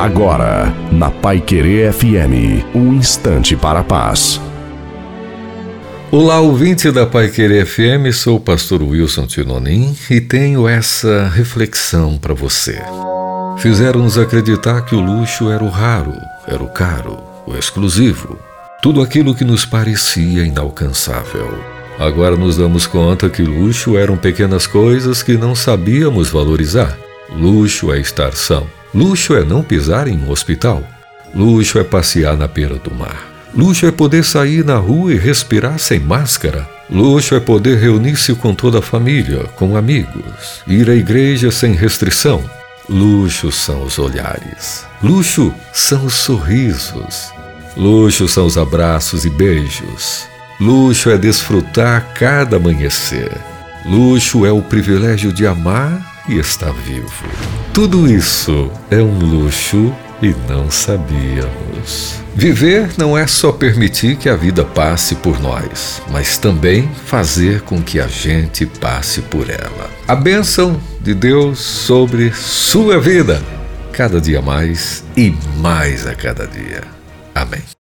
Agora, na Pai Querer FM, um instante para a paz. Olá, ouvinte da Pai Querer FM, sou o pastor Wilson Tinonim e tenho essa reflexão para você. Fizeram-nos acreditar que o luxo era o raro, era o caro, o exclusivo, tudo aquilo que nos parecia inalcançável. Agora nos damos conta que luxo eram pequenas coisas que não sabíamos valorizar. Luxo é estar são. Luxo é não pisar em um hospital. Luxo é passear na beira do mar. Luxo é poder sair na rua e respirar sem máscara. Luxo é poder reunir-se com toda a família, com amigos, ir à igreja sem restrição. Luxo são os olhares. Luxo são os sorrisos. Luxo são os abraços e beijos. Luxo é desfrutar cada amanhecer. Luxo é o privilégio de amar e estar vivo. Tudo isso é um luxo e não sabíamos. Viver não é só permitir que a vida passe por nós, mas também fazer com que a gente passe por ela. A bênção de Deus sobre sua vida, cada dia mais e mais a cada dia. Amém.